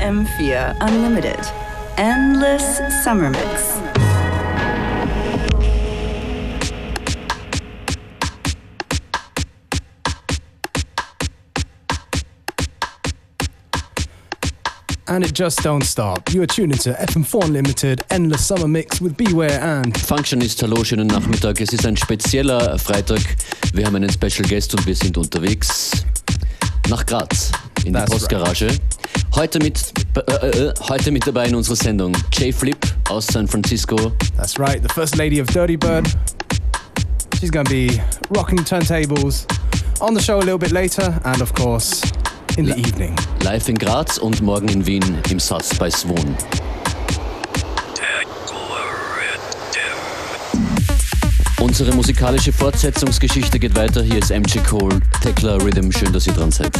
FM4 Unlimited. Endless Summer Mix. And it just don't stop. You are tuned into FM4 Unlimited, Endless Summer Mix with Beware and Functionist, hallo, schönen Nachmittag. Es ist ein spezieller Freitag. Wir haben einen Special Guest und wir sind unterwegs nach Graz in That's die Postgarage. Heute, mit, äh, äh, heute mit dabei in unserer Sendung Jay Flip aus San Francisco. that's right, the First Lady of Dirty Bird. She's gonna be rocking turntables on the show a little bit later and of course in the evening. Live in Graz und morgen in Wien im Satz bei Swoon. Unsere musikalische Fortsetzungsgeschichte geht weiter. Hier ist MG Cole, Tekla Rhythm. Schön, dass ihr dran seid.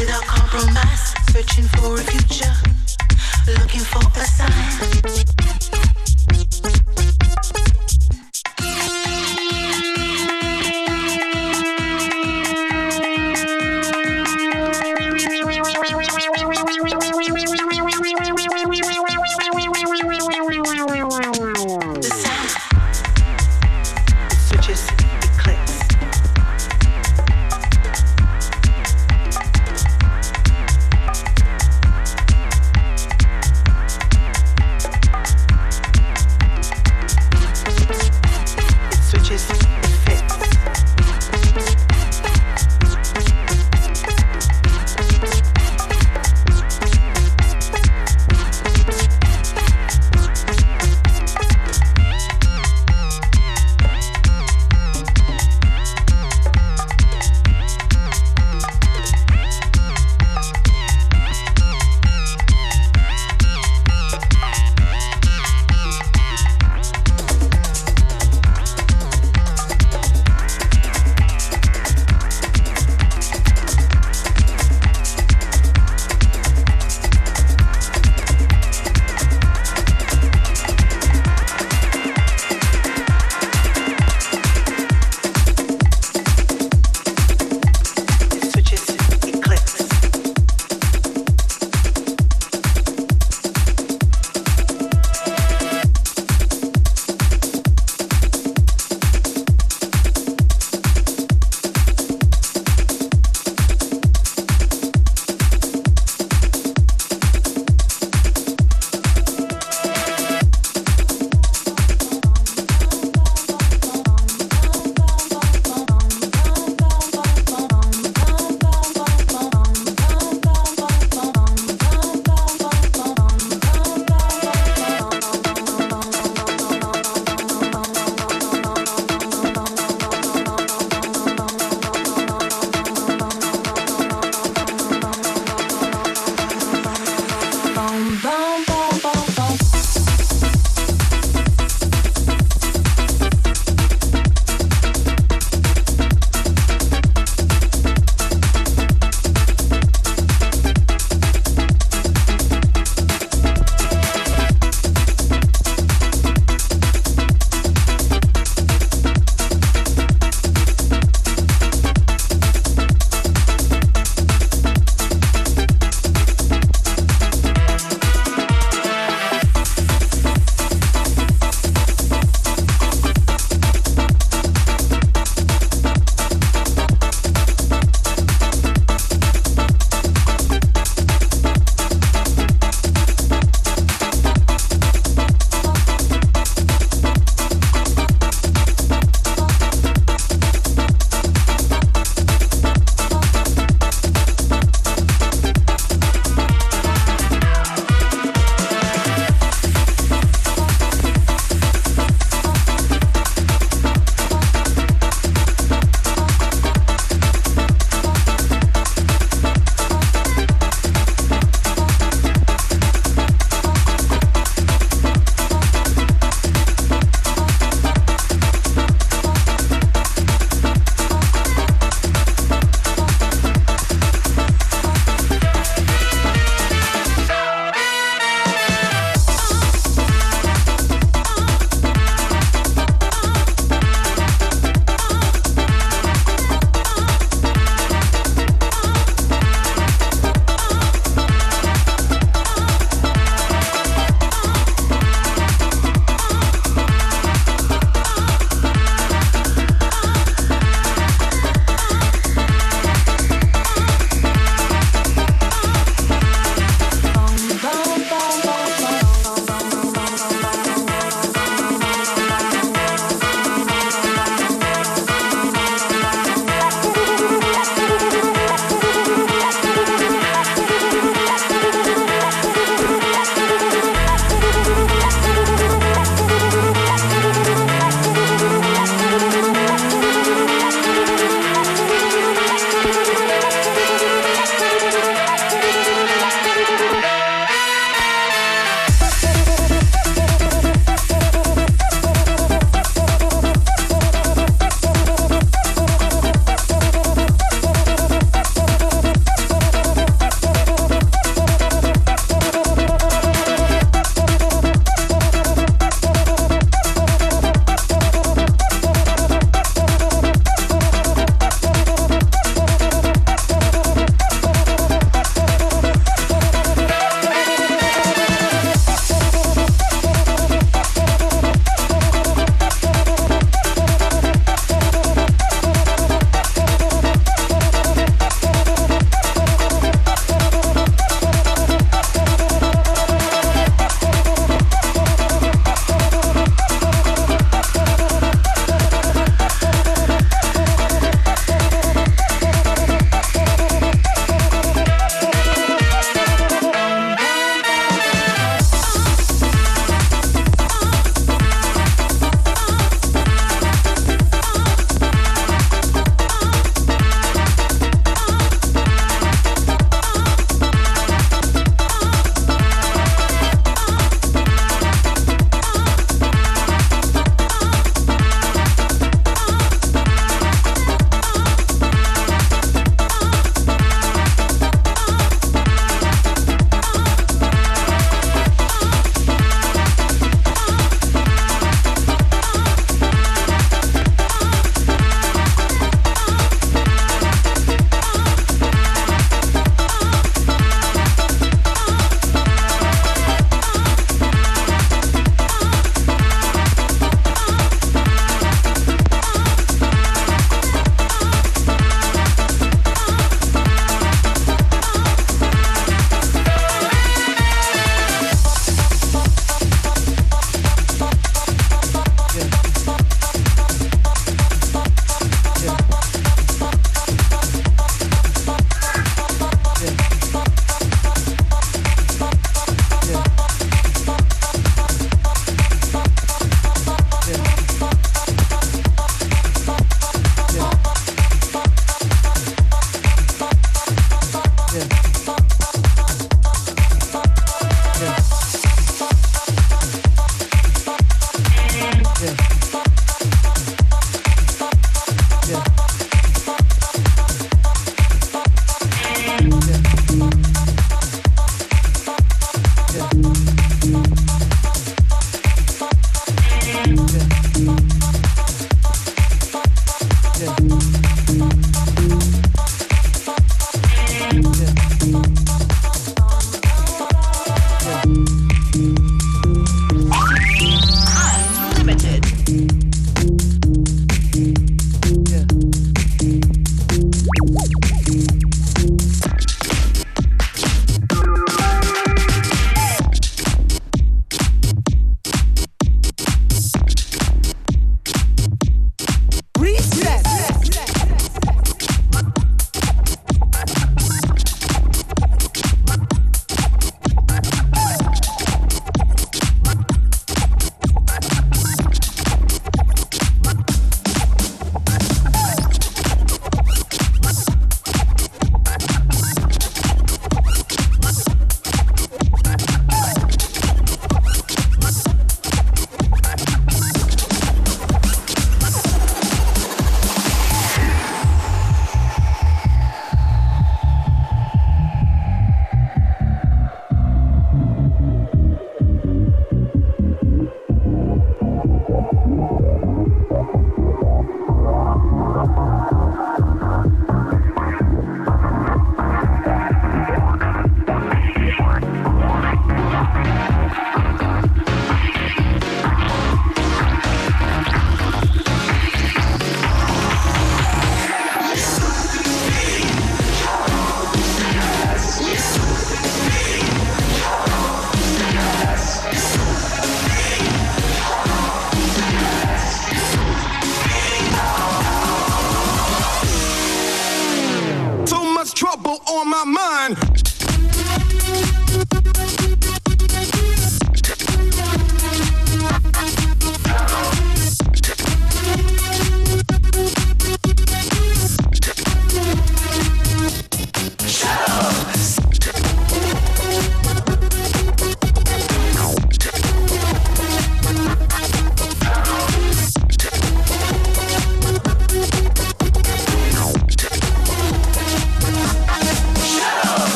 without compromise, searching for a future, looking for a sign.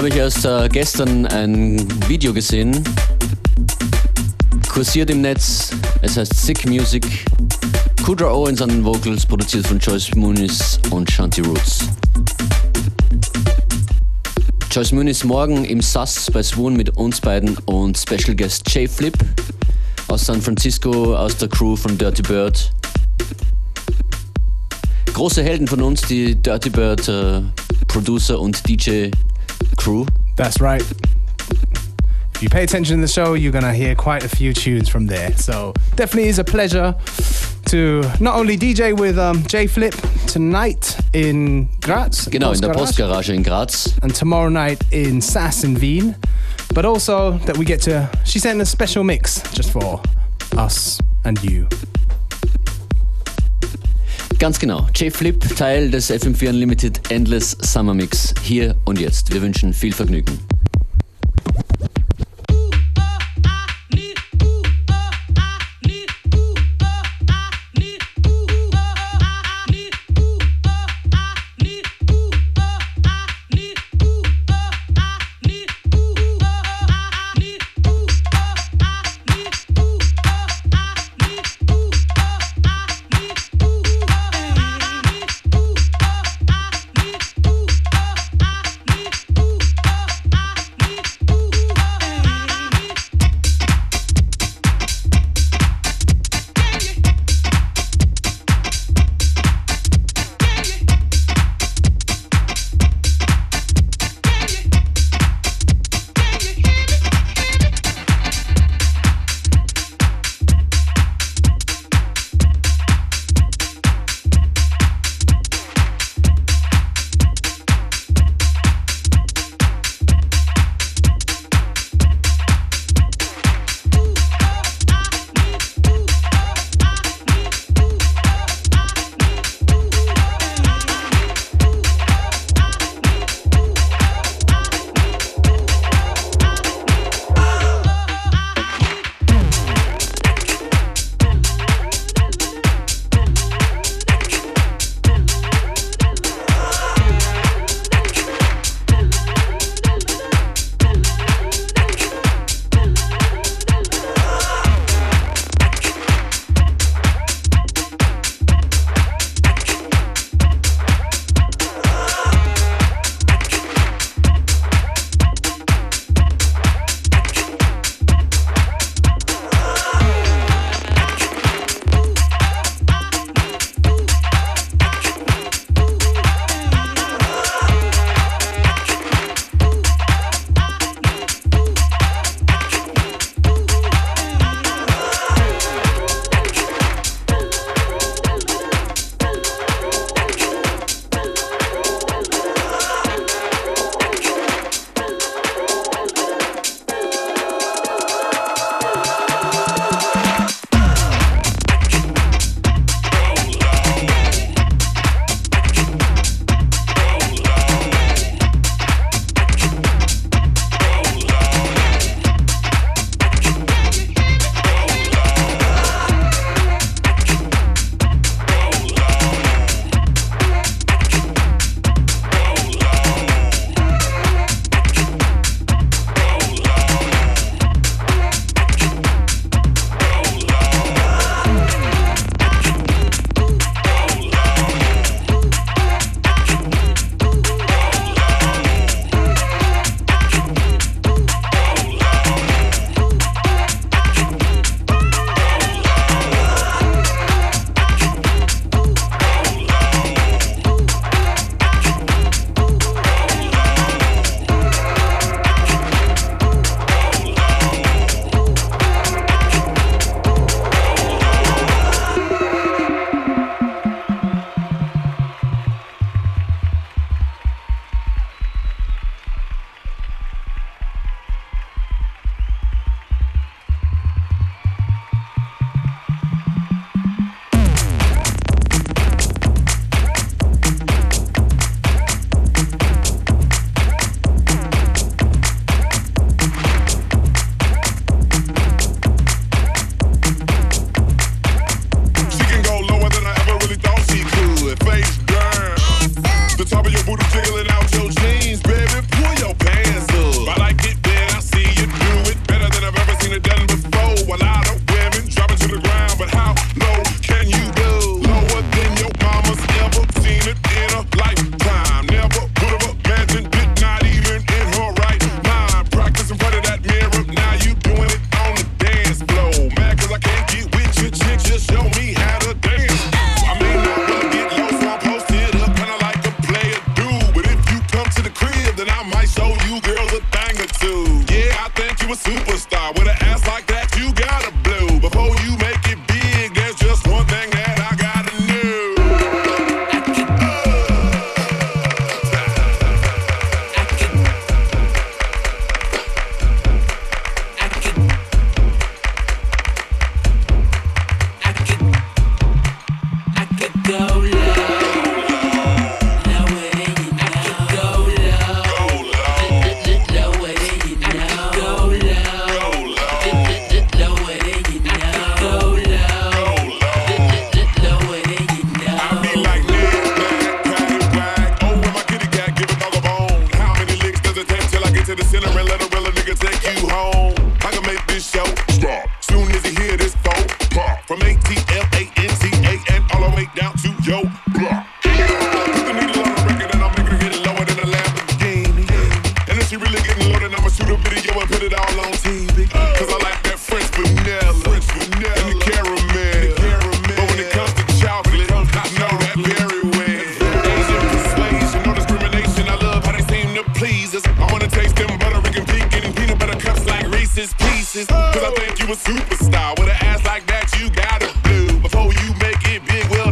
Habe ich erst äh, gestern ein Video gesehen. Kursiert im Netz. Es heißt Sick Music. Kudra Owens an den Vocals, produziert von Joyce Muniz und Shanti Roots. Joyce Muniz morgen im SAS bei Swoon mit uns beiden und Special Guest Jay Flip aus San Francisco, aus der Crew von Dirty Bird. Große Helden von uns, die Dirty Bird äh, Producer und DJ crew. That's right. If you pay attention to the show, you're going to hear quite a few tunes from there. So, definitely is a pleasure to not only DJ with um, J.Phlip tonight in Graz. Genau, in der Postgarage in Graz. And tomorrow night in Sass in Wien. But also that we get to, she sent a special mix just for us and you. Ganz genau. J-Flip, Teil des FM4 Unlimited Endless Summer Mix. Hier und jetzt. Wir wünschen viel Vergnügen. Cause I think you a superstar. With an ass like that, you gotta do. Before you make it big, well,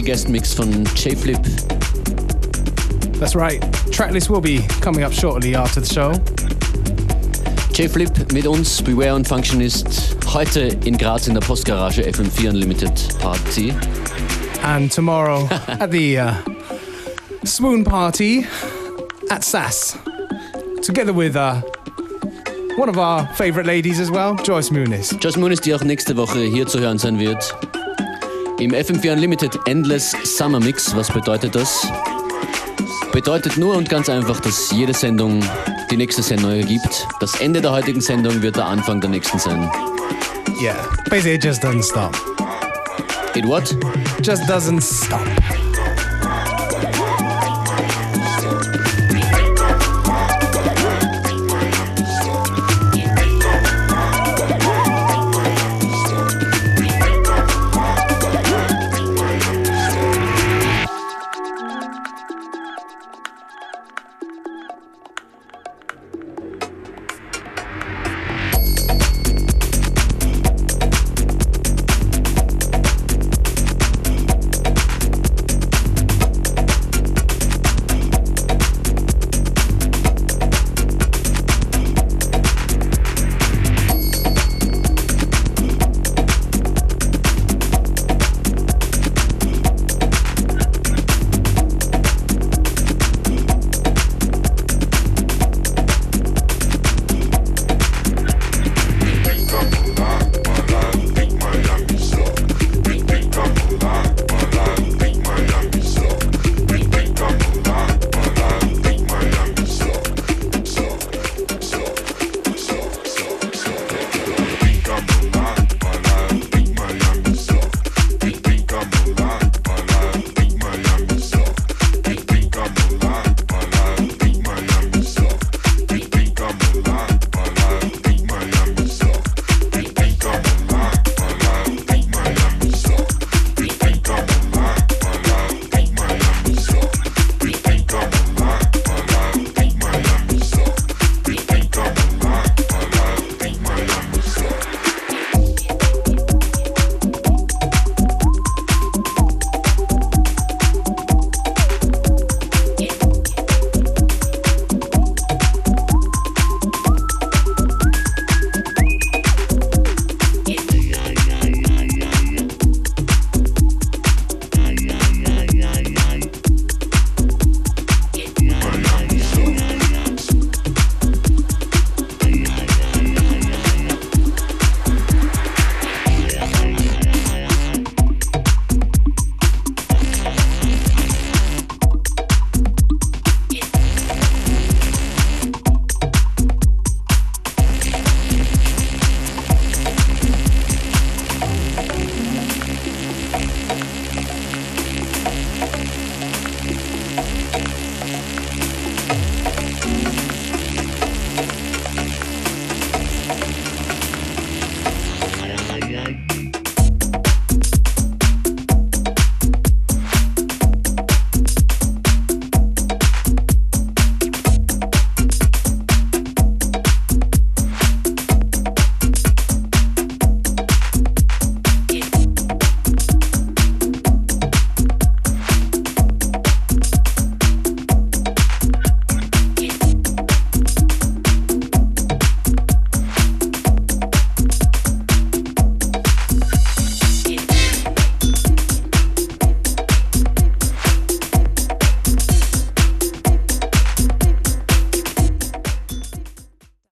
Special guest mix von J.Phlip. That's right. Tracklist will be coming up shortly after the show. J.Phlip mit uns, Beware und Functionist, heute in Graz in der Postgarage FM4 Unlimited Party. And tomorrow at the uh, Swoon Party at Sass, together with uh, one of our favorite ladies as well, Joyce Muniz. Joyce Muniz, die auch nächste Woche hier zu hören sein wird. Im FM4 Unlimited Endless Summer Mix, was bedeutet das? Bedeutet nur und ganz einfach, dass jede Sendung die nächste Sendung ergibt. Das Ende der heutigen Sendung wird der Anfang der nächsten sein. Yeah, basically it just doesn't stop. It what? Just doesn't stop.